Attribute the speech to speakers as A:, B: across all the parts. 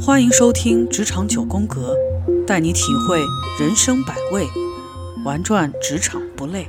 A: 欢迎收听《职场九宫格》，带你体会人生百味，玩转职场不累。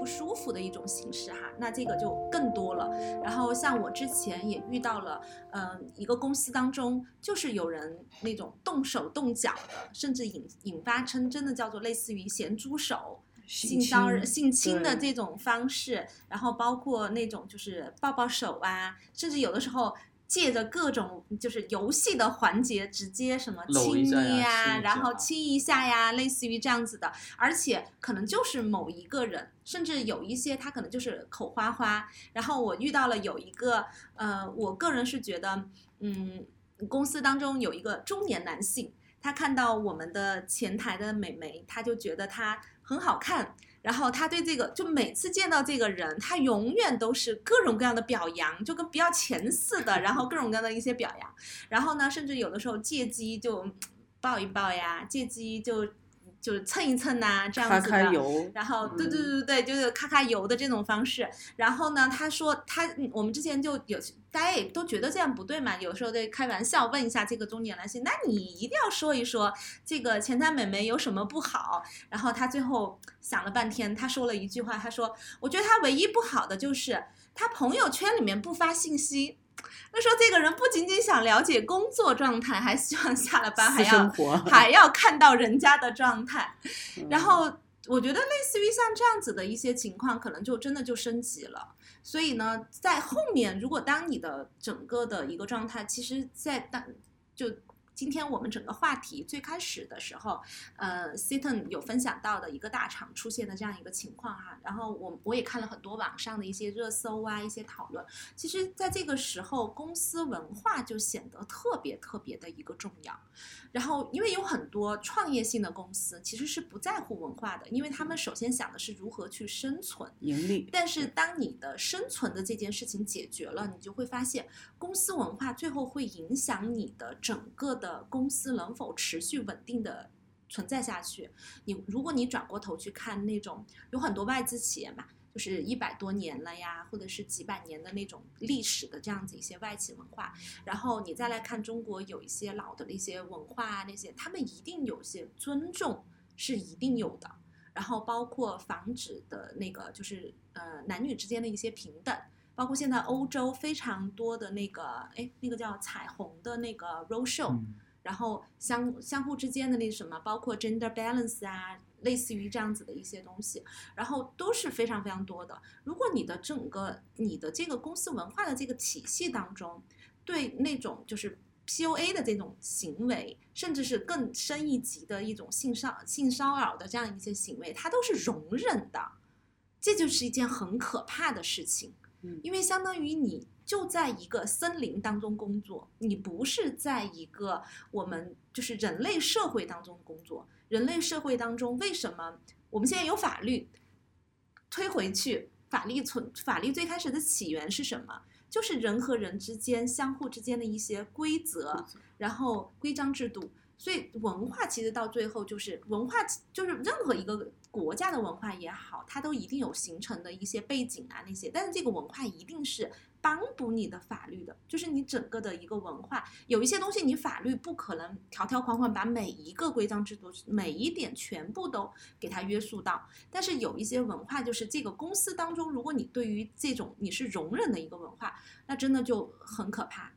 B: 不舒服的一种形式哈，那这个就更多了。然后像我之前也遇到了，嗯、一个公司当中就是有人那种动手动脚的，甚至引引发成真的叫做类似于咸猪手。性骚扰、性侵的这种方式，然后包括那种就是抱抱手啊，甚至有的时候借着各种就是游戏的环节，直接什么亲昵呀，然后亲一下呀，类似于这样子的，而且可能就是某一个人，甚至有一些他可能就是口花花。然后我遇到了有一个，呃，我个人是觉得，嗯，公司当中有一个中年男性，他看到我们的前台的美眉，他就觉得她很好看。然后他对这个，就每次见到这个人，他永远都是各种各样的表扬，就跟不要钱似的，然后各种各样的一些表扬。然后呢，甚至有的时候借机就抱一抱呀，借机就就是蹭一蹭呐、这样子的。然后对对
C: 嗯
B: 对对对，就是咔咔油的这种方式。然后呢，他说他嗯我们之前就有大家也都觉得这样不对嘛，有时候在开玩笑问一下这个中年男性，那你一定要说一说这个前台美眉有什么不好。然后他最后想了半天，他说了一句话，他说：“我觉得他唯一不好的就是他朋友圈里面不发信息。”他说这个人不仅仅想了解工作状态，还希望下了班还要，还要看到人家的状态。
A: 嗯
B: 然后我觉得类似于像这样子的一些情况，可能就真的就升级了。所以呢，在后面如果当你的整个的一个状态，其实，在当就。今天我们整个话题最开始的时候，呃 s i t o n 有分享到的一个大厂出现的这样一个情况哈，然后我我也看了很多网上的一些热搜啊，一些讨论。其实，在这个时候，公司文化就显得特别特别的一个重要。然后，因为有很多创业性的公司其实是不在乎文化的，因为他们首先想的是如何去生存。
A: 盈利，
B: 但是，当你的生存的这件事情解决了，你就会发现，公司文化最后会影响你的整个的公司能否持续稳定的存在下去。你如果你转过头去看那种有很多外资企业嘛，就是一百多年了呀，或者是几百年的那种历史的这样子一些外企文化，然后你再来看中国有一些老的那些文化啊，那些他们一定有些尊重是一定有的，然后包括防止的那个就是呃男女之间的一些平等。包括现在欧洲非常多的那个，哎，那个叫彩虹的那个 road show，、
C: 嗯
B: 然后相相互之间的那什么，包括 gender balance 啊，类似于这样子的一些东西，然后都是非常非常多的。如果你的整个你的这个公司文化的这个体系当中，对那种就是 PUA 的这种行为，甚至是更深一级的一种性骚性骚扰的这样一些行为，它都是容忍的，这就是一件很可怕的事情。
A: 嗯
B: 因为相当于你就在一个森林当中工作，你不是在一个我们就是人类社会当中工作。人类社会当中，为什么我们现在有法律？推回去，法律存法律最开始的起源是什么？就是人和人之间相互之间的一些规则，然后规章制度。所以文化其实到最后就是文化，就是任何一个国家的文化也好，它都一定有形成的一些背景啊那些，但是这个文化一定是帮补你的法律的，就是你整个的一个文化，有一些东西你法律不可能条条框框把每一个规章制度每一点全部都给它约束到，但是有一些文化就是这个公司当中，如果你对于这种你是容忍的一个文化，那真的就很可怕，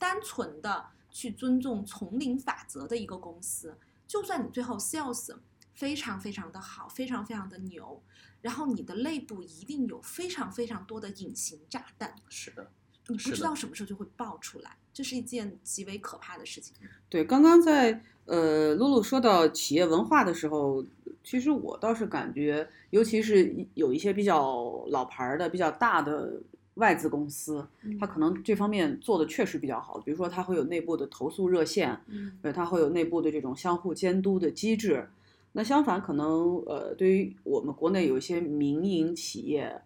B: 单纯的。去尊重丛林法则的一个公司，就算你最后 sales 非常非常的好，非常非常的牛，然后你的内部一定有非常非常多的隐形炸弹，
C: 是的，
B: 你不知道什么时候就会爆出来，这是一件极为可怕的事情。
A: 对，刚刚在呃露露说到企业文化的时候，其实我倒是感觉，尤其是有一些比较老牌儿的、比较大的外资公司，它可能这方面做的确实比较好。比如说，它会有内部的投诉热线，
B: 嗯
A: 呃，它会有内部的这种相互监督的机制。那相反，可能呃，对于我们国内有一些民营企业，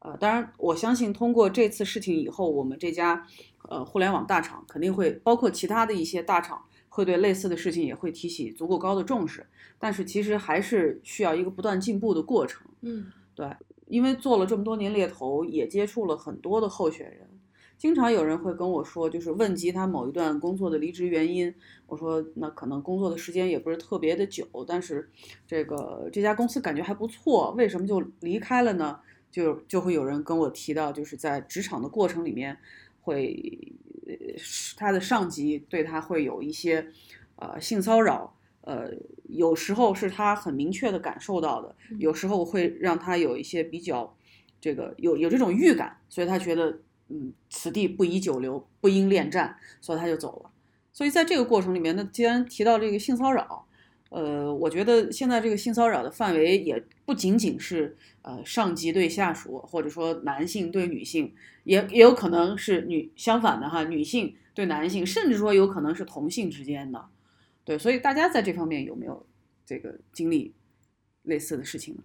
A: 呃，当然我相信通过这次事情以后，我们这家呃互联网大厂肯定会包括其他的一些大厂会对类似的事情也会提起足够高的重视，但是其实还是需要一个不断进步的过程。
B: 嗯，
A: 对，因为做了这么多年猎头，也接触了很多的候选人。经常有人会跟我说，就是问及他某一段工作的离职原因。我说，那可能工作的时间也不是特别的久，但是这个这家公司感觉还不错，为什么就离开了呢？就就会有人跟我提到，就是在职场的过程里面，会他的上级对他会有一些呃性骚扰，呃，有时候是他很明确的感受到的，有时候会让他有一些比较这个有有这种预感，所以他觉得。嗯，此地不宜久留，不应恋战，所以他就走了。所以在这个过程里面那，既然提到这个性骚扰，呃，我觉得现在这个性骚扰的范围也不仅仅是呃上级对下属，或者说男性对女性，也也有可能是女相反的哈，女性对男性，甚至说有可能是同性之间的。对，所以大家在这方面有没有这个经历类似的事情呢？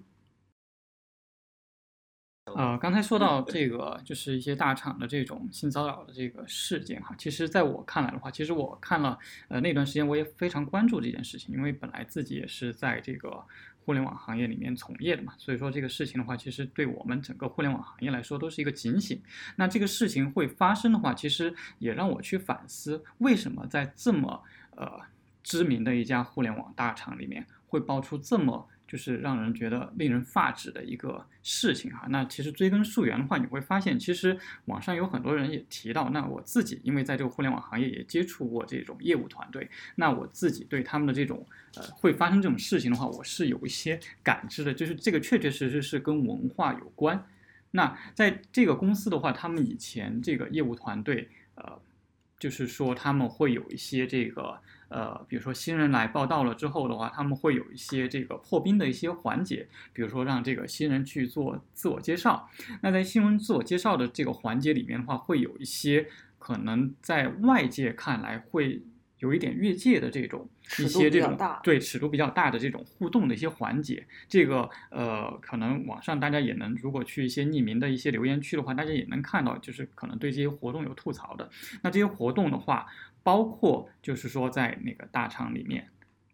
C: 呃，刚才说到这个，就是一些大厂的这种性骚扰的这个事件哈。其实，在我看来的话，其实我看了呃那段时间，我也非常关注这件事情，因为本来自己也是在这个互联网行业里面从业的嘛，所以说这个事情的话，其实对我们整个互联网行业来说都是一个警醒。那这个事情会发生的话，其实也让我去反思，为什么在这么呃知名的一家互联网大厂里面会爆出这么。就是让人觉得令人发指的一个事情哈。那其实追根溯源的话，你会发现，其实网上有很多人也提到，那我自己因为在这个互联网行业也接触过这种业务团队，那我自己对他们的这种呃会发生这种事情的话，我是有一些感知的，就是这个确确实实是跟文化有关。那在这个公司的话，他们以前这个业务团队呃，就是说他们会有一些这个。呃，比如说新人来报道了之后的话，他们会有一些这个破冰的一些环节，比如说让这个新人去做自我介绍。那在新闻自我介绍的这个环节里面的话，会有一些可能在外界看来会。有一点越界的这种一些这种对尺度比较大的这种互动的一些环节，这个呃，可能网上大家也能，如果去一些匿名的一些留言区的话，大家也能看到，就是可能对这些活动有吐槽的。那这些活动的话，包括就是说在那个大厂里面，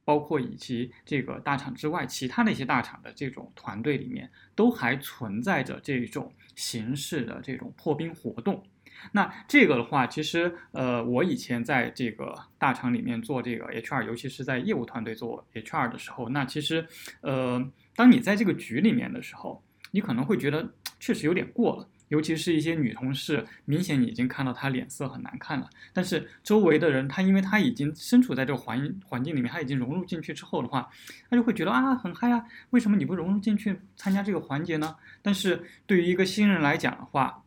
C: 包括以及这个大厂之外其他的一些大厂的这种团队里面，都还存在着这种形式的这种破冰活动。那这个的话，其实呃，我以前在这个大厂里面做这个 HR，尤其是在业务团队做 HR 的时候，那其实呃，当你在这个局里面的时候，你可能会觉得确实有点过了，尤其是一些女同事，明显你已经看到她脸色很难看了，但是周围的人，她因为她已经身处在这个环环境里面，她已经融入进去之后的话，她就会觉得啊很嗨啊，为什么你不融入进去参加这个环节呢？但是对于一个新人来讲的话，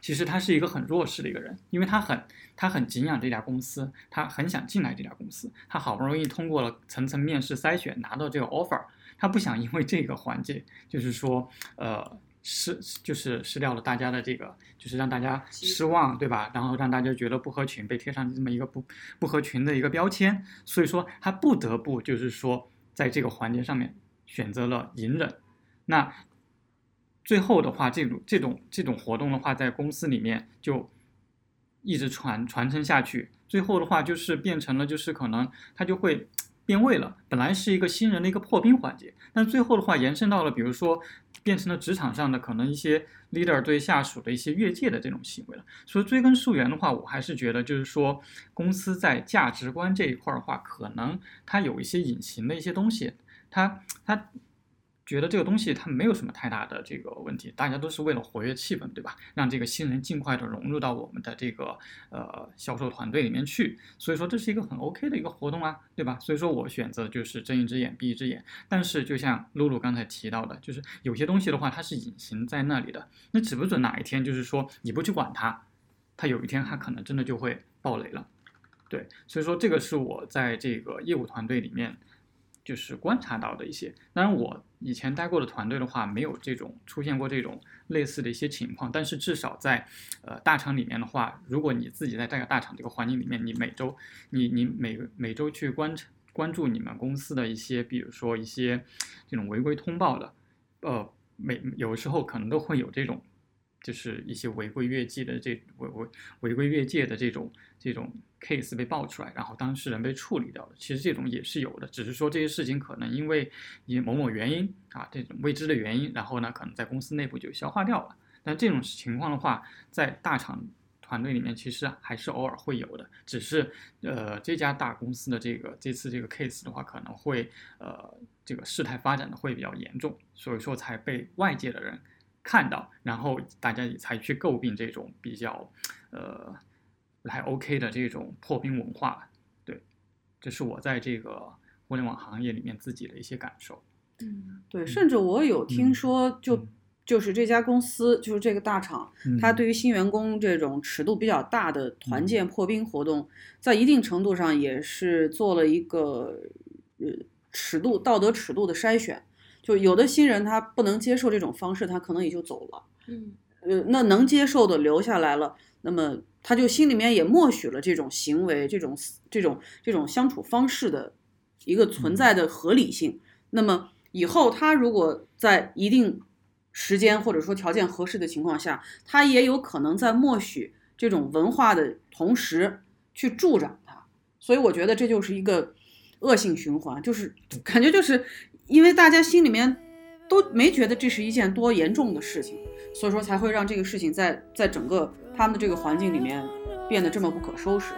C: 其实他是一个很弱势的一个人，因为他很他很敬仰这家公司，他很想进来这家公司，他好不容易通过了层层面试筛选拿到这个 offer，他不想因为这个环节，就是说呃失就是失掉了大家的这个，就是让大家失望，对吧？然后让大家觉得不合群，被贴上这么一个不不合群的一个标签，所以说他不得不就是说在这个环节上面选择了隐忍，那。最后的话，这种这种这种活动的话，在公司里面就一直传传承下去。最后的话，就是变成了，就是可能他就会变味了。本来是一个新人的一个破冰环节，但最后的话，延伸到了，比如说变成了职场上的可能一些 leader 对下属的一些越界的这种行为了。所以追根溯源的话，我还是觉得，就是说公司在价值观这一块的话，可能它有一些隐形的一些东西，它它。觉得这个东西它没有什么太大的这个问题，大家都是为了活跃气氛，对吧？让这个新人尽快的融入到我们的这个呃销售团队里面去。所以说这是一个很 OK 的一个活动啊，对吧？所以说我选择就是睁一只眼闭一只眼。但是就像露露刚才提到的，就是有些东西的话它是隐形在那里的，那指不准哪一天就是说你不去管它，它有一天它可能真的就会爆雷了。对，所以说这个是我在这个业务团队里面。就是观察到的一些，当然我以前待过的团队的话，没有这种出现过这种类似的一些情况。但是至少在呃大厂里面的话，如果你自己在这个大厂这个环境里面，你每周你你每每周去观察关注你们公司的一些，比如说一些这种违规通报的，呃，每有时候可能都会有这种，就是一些违规越界的这违违违规越界的这种这种 case 被爆出来，然后当事人被处理掉了。其实这种也是有的，只是说这些事情可能因为因某某原因啊这种未知的原因，然后呢可能在公司内部就消化掉了。但这种情况的话，在大厂团队里面其实还是偶尔会有的，只是呃这家大公司的这个这次这个 case 的话，可能会呃这个事态发展的会比较严重，所以说才被外界的人看到，然后大家也才去诟病这种比较呃还 OK 的这种破冰文化。对，这是我在这个互联网行业里面自己的一些感受。
B: 嗯
A: 对，甚至我有听
C: 嗯
A: 说，就
C: 嗯
A: 就是这家公司，就是这个大厂，它
C: 嗯
A: 对于新员工这种尺度比较大的团
C: 嗯
A: 建破冰活动，在一定程度上也是做了一个呃尺度道德尺度的筛选。就有的新人他不能接受这种方式，他可能也就走了。
B: 嗯
A: 呃，那能接受的留下来了，那么他就心里面也默许了这种行为、这种这种这种相处方式的一个存在的合理性。那么以后他如果在一定时间或者说条件合适的情况下，他也有可能在默许这种文化的同时去助长它。所以我觉得这就是一个恶性循环，就是 感觉就是因为大家心里面都没觉得这是一件多严重的事情，所以说才会让这个事情在在整个他们的这个环境里面变得这么不可收拾。